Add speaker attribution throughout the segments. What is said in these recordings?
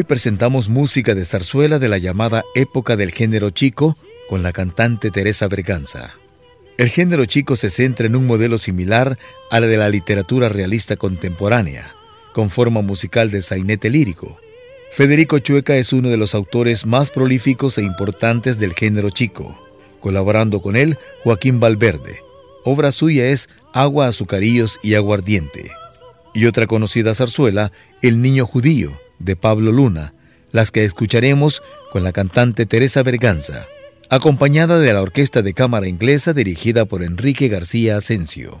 Speaker 1: Hoy presentamos música de zarzuela de la llamada época del género chico con la cantante Teresa Berganza. El género chico se centra en un modelo similar a la de la literatura realista contemporánea, con forma musical de sainete lírico. Federico Chueca es uno de los autores más prolíficos e importantes del género chico, colaborando con él Joaquín Valverde. Obra suya es Agua, Azucarillos y Aguardiente. Y otra conocida zarzuela, El Niño Judío, de Pablo Luna, las que escucharemos con la cantante Teresa Berganza, acompañada de la Orquesta de Cámara Inglesa dirigida por Enrique García Asensio.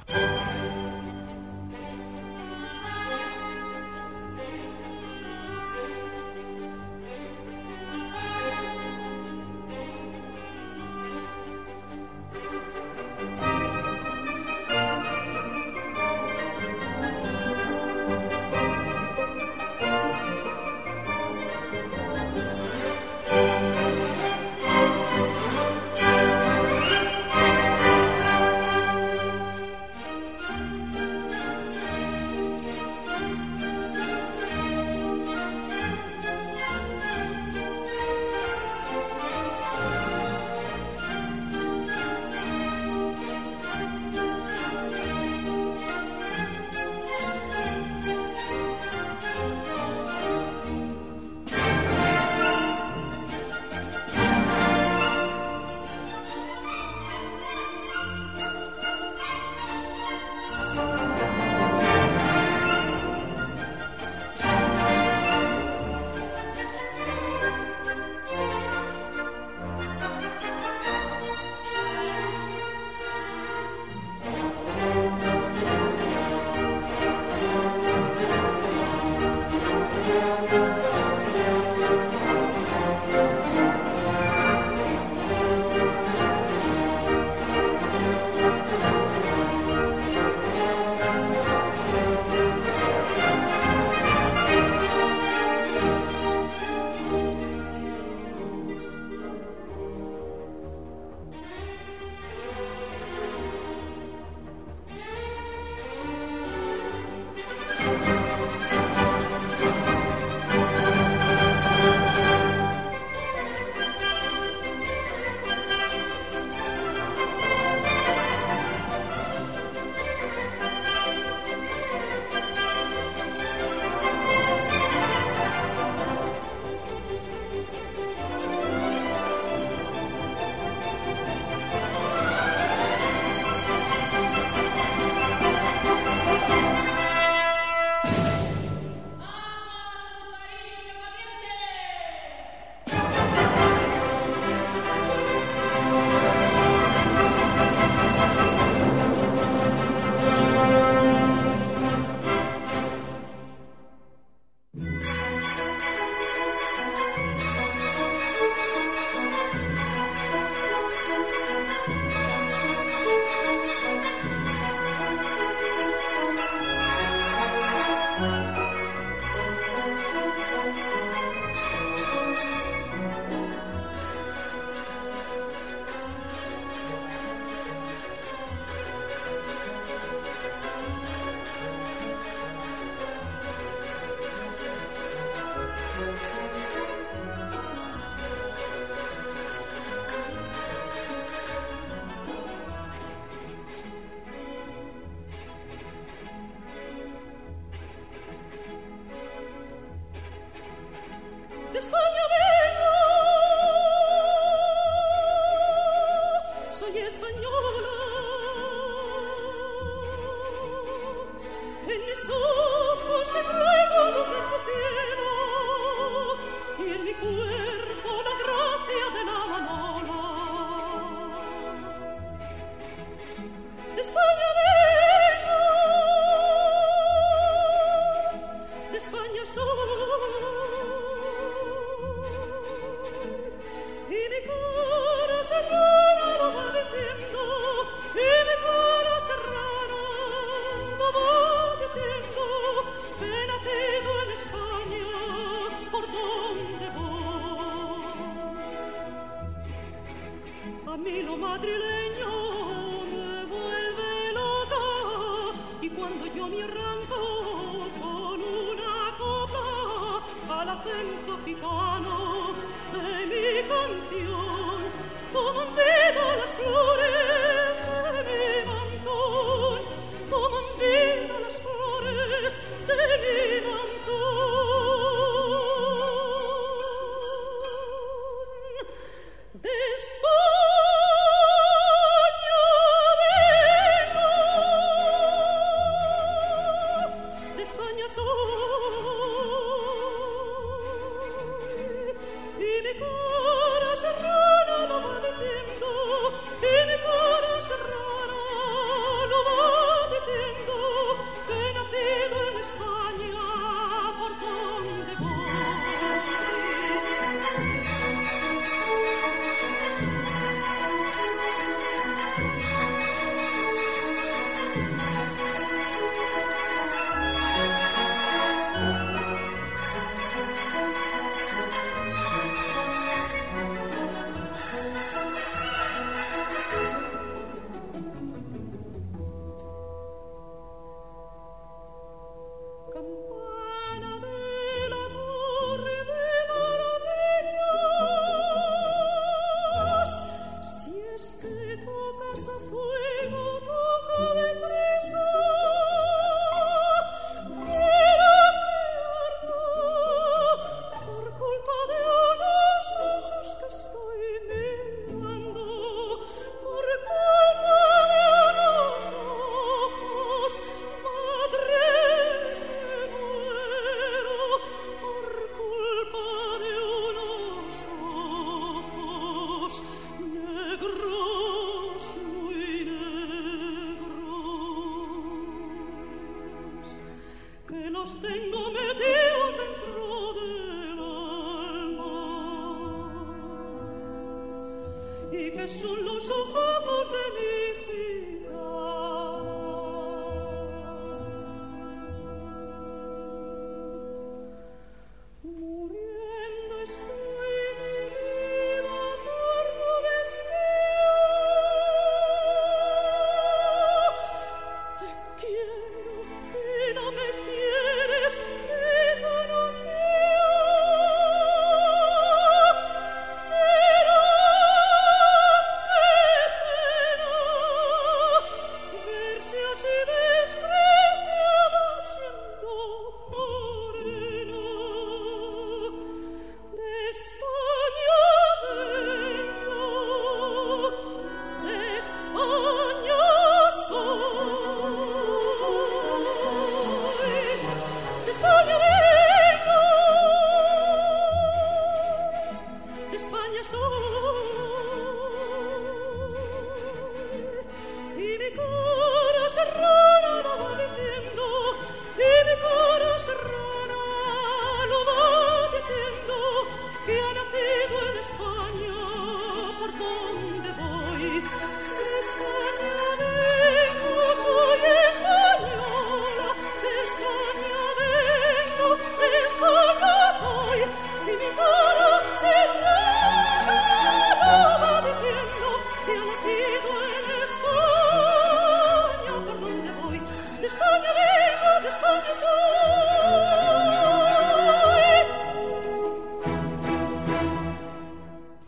Speaker 2: tierra.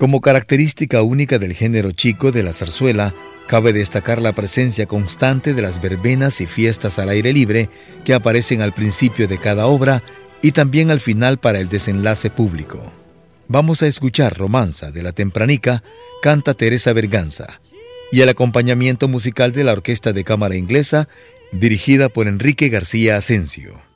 Speaker 1: Como característica única del género chico de la zarzuela, cabe destacar la presencia constante de las verbenas y fiestas al aire libre que aparecen al principio de cada obra y también al final para el desenlace público. Vamos a escuchar Romanza de la Tempranica, canta Teresa Berganza. y el acompañamiento musical de la Orquesta de Cámara Inglesa, dirigida por Enrique García Asensio.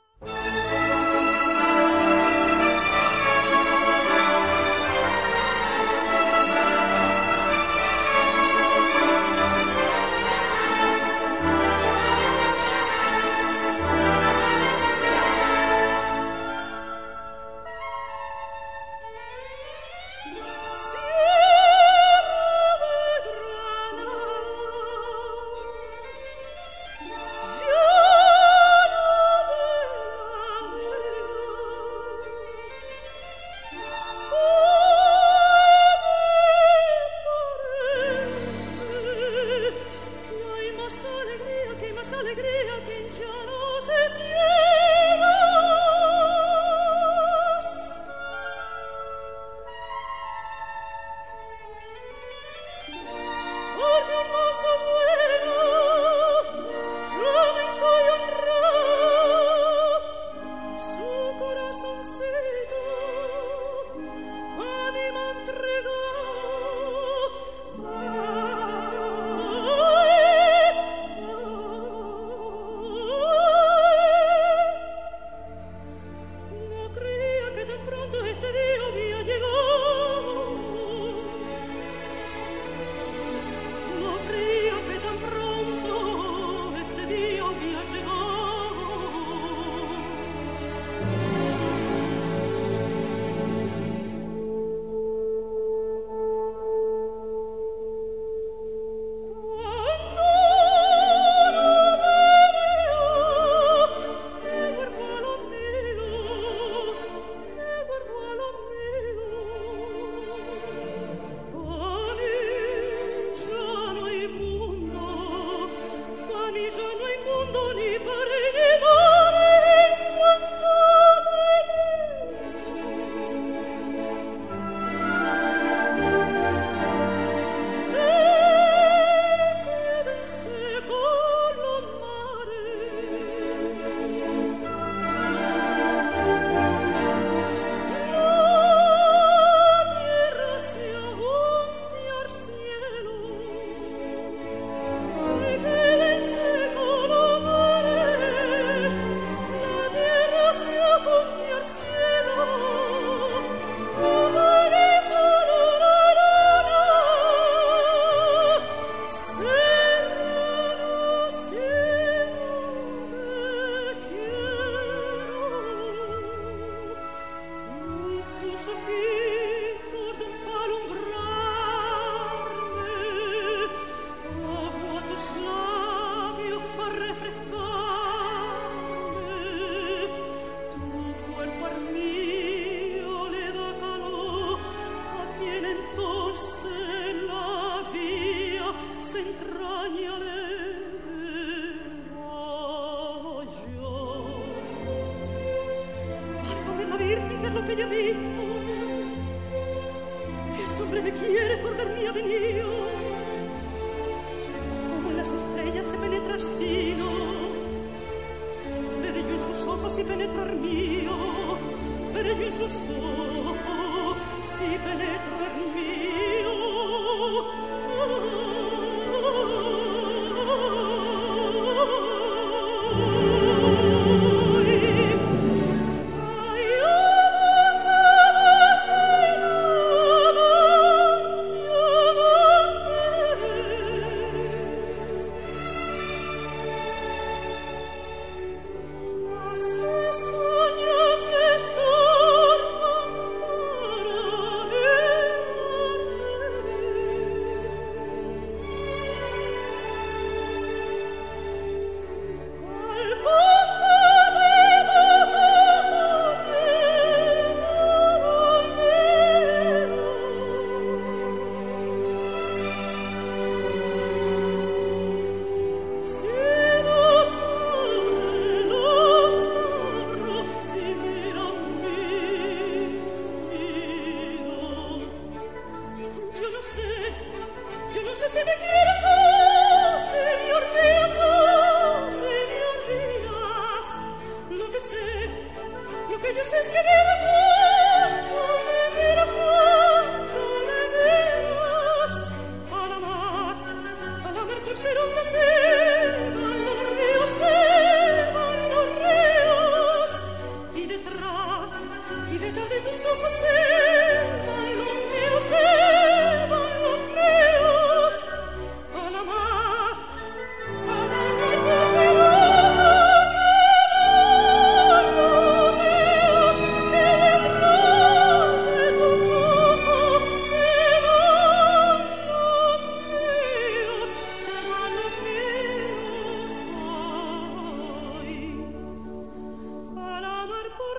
Speaker 2: Oh.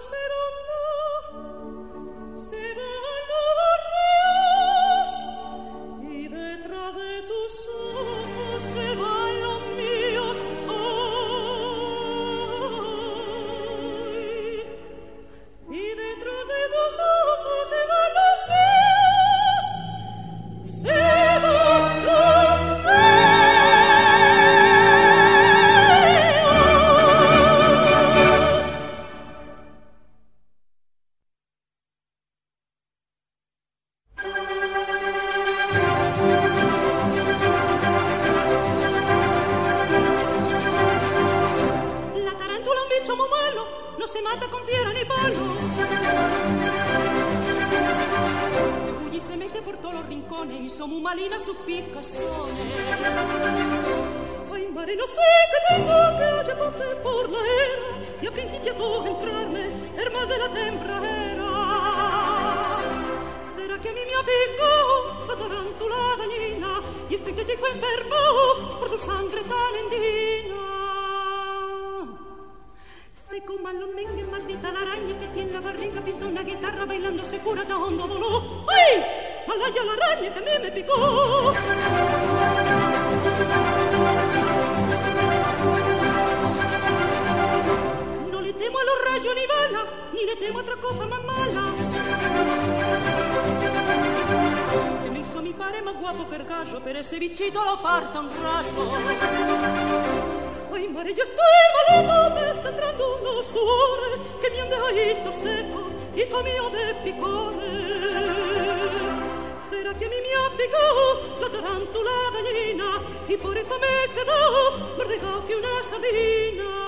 Speaker 2: forse invitò a entrarne per mal della tempra era sera che mi mia picco la tarantula da lina gli effetti este di quel fermo pur sul sangue talendina se con mal non mengue mal vita la ragna che tiene la barriga pinta una chitarra bailando se cura sicura da ondo volò ma la ragna che a mí me mi picco Thank you. Lo rayo ni vana, ni le temo otra cosa más mala. Que me messo mi pare más guapo per caso, pero ese vicino lo parta un raso. Ay mare io estoy malito, me está entrando uno sudore, che mi anda ahito seco, y comio de picone. Sera che mi mi appicò la tarantula gallina, y por eso me quedó, me regó que una sardina.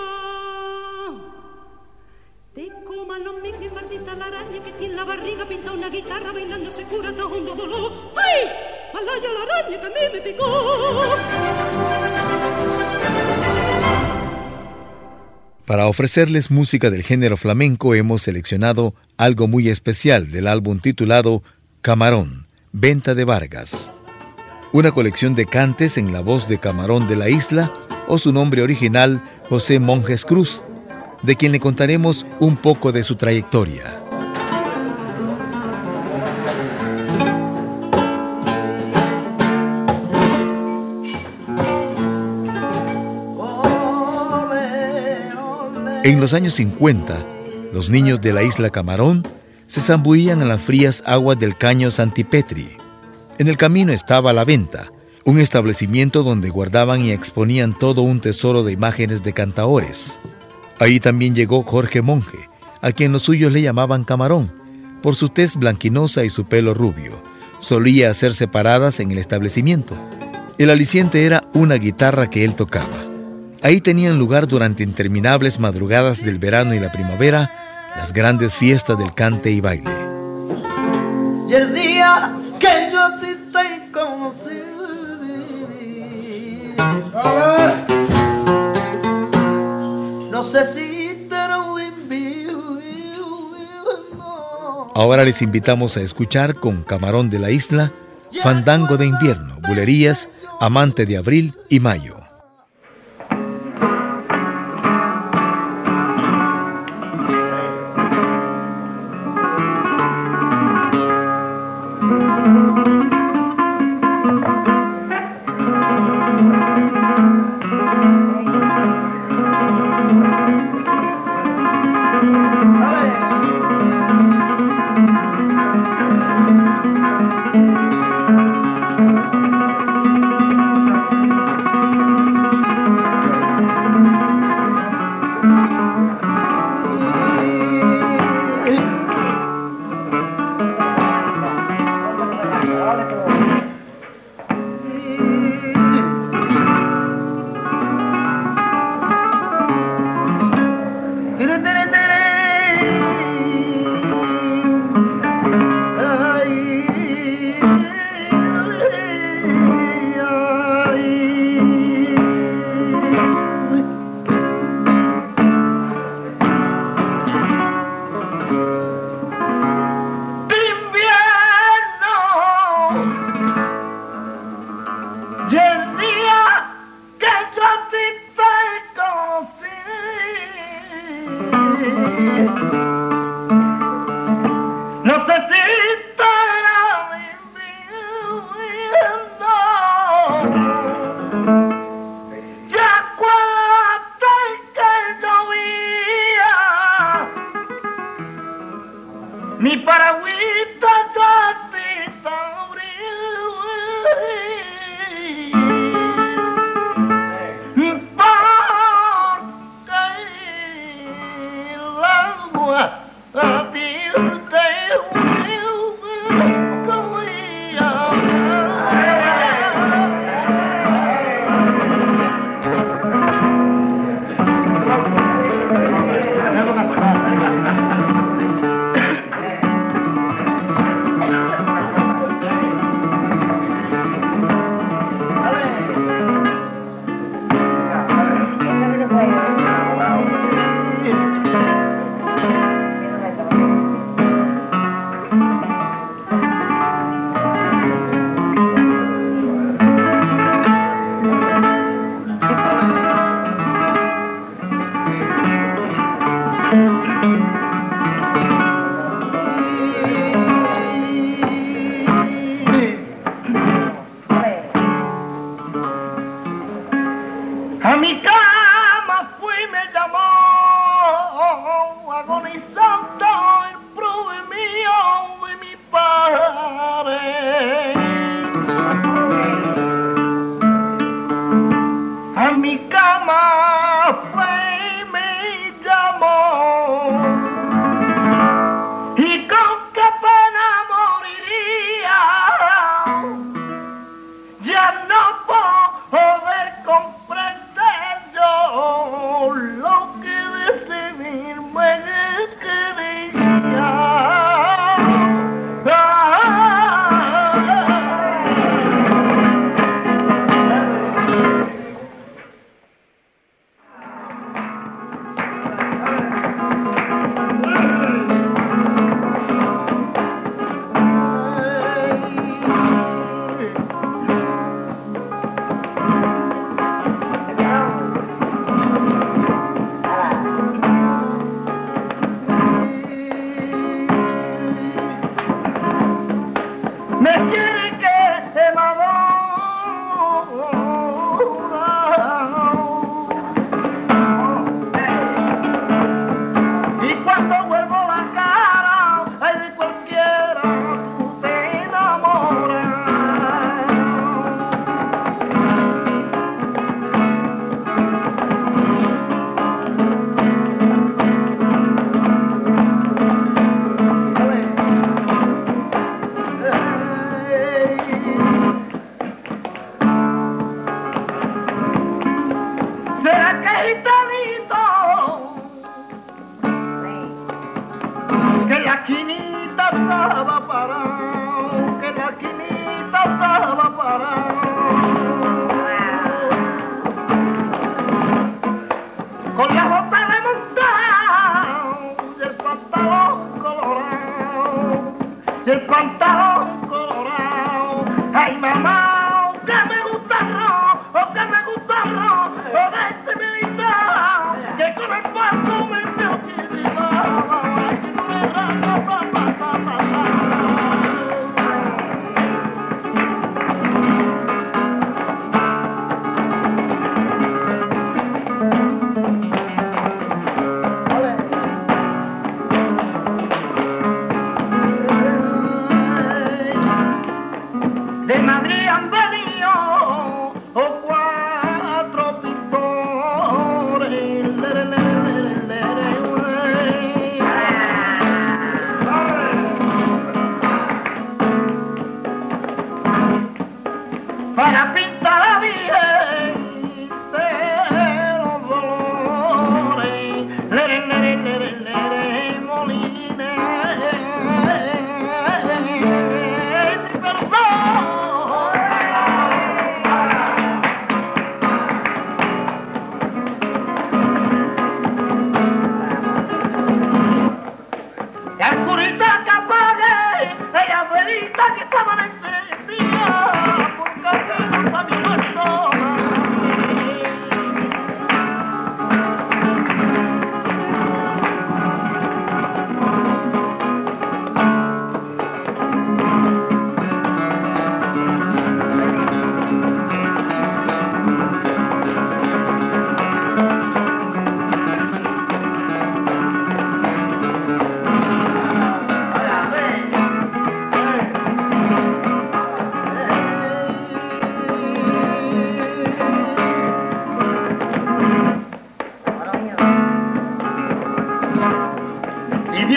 Speaker 1: Para ofrecerles música del género flamenco hemos seleccionado algo muy especial del álbum titulado Camarón, Venta de Vargas. Una colección de cantes en la voz de Camarón de la Isla o su nombre original José Monjes Cruz, de quien le contaremos un poco de su trayectoria. En los años 50, los niños de la isla Camarón se zambuían en las frías aguas del caño Santipetri. En el camino estaba La Venta, un establecimiento donde guardaban y exponían todo un tesoro de imágenes de cantaores. Ahí también llegó Jorge Monje, a quien los suyos le llamaban Camarón, por su tez blanquinosa y su pelo rubio. Solía hacer separadas en el establecimiento. El aliciente era una guitarra que él tocaba. Ahí tenían lugar durante interminables madrugadas del verano y la primavera las grandes fiestas del cante y baile.
Speaker 3: Y el día que yo te conocí, no sé si te
Speaker 1: Ahora les invitamos a escuchar con Camarón de la Isla, Fandango de Invierno, Bulerías, Amante de Abril y Mayo.
Speaker 3: de pantalón.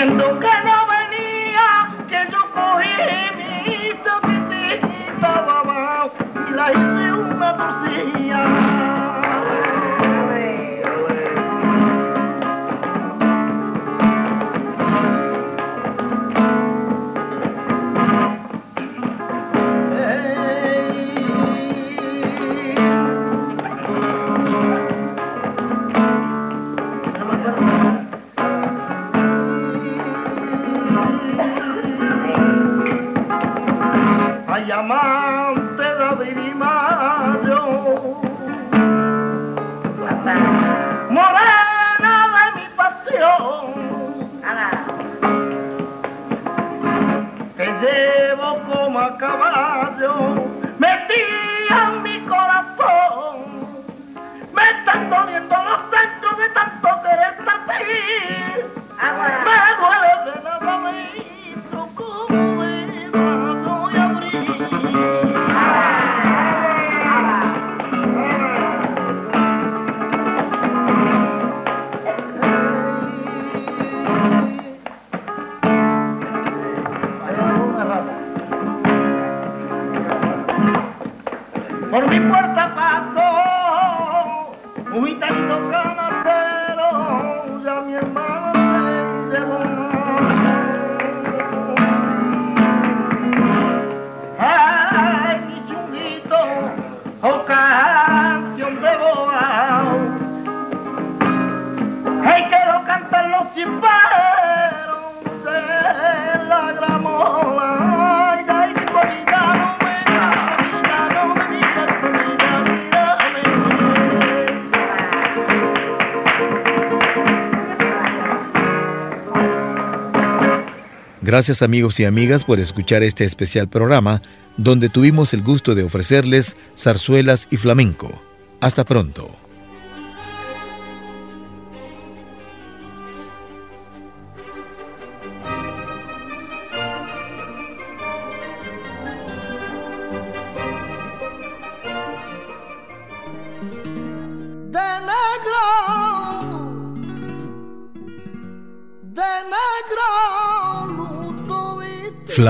Speaker 3: siento que
Speaker 1: Gracias amigos y amigas por escuchar este especial programa donde tuvimos el gusto de ofrecerles zarzuelas y flamenco. Hasta pronto.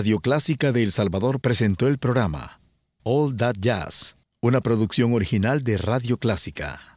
Speaker 1: Radio Clásica de El Salvador presentó el programa All That Jazz, una producción original de Radio Clásica.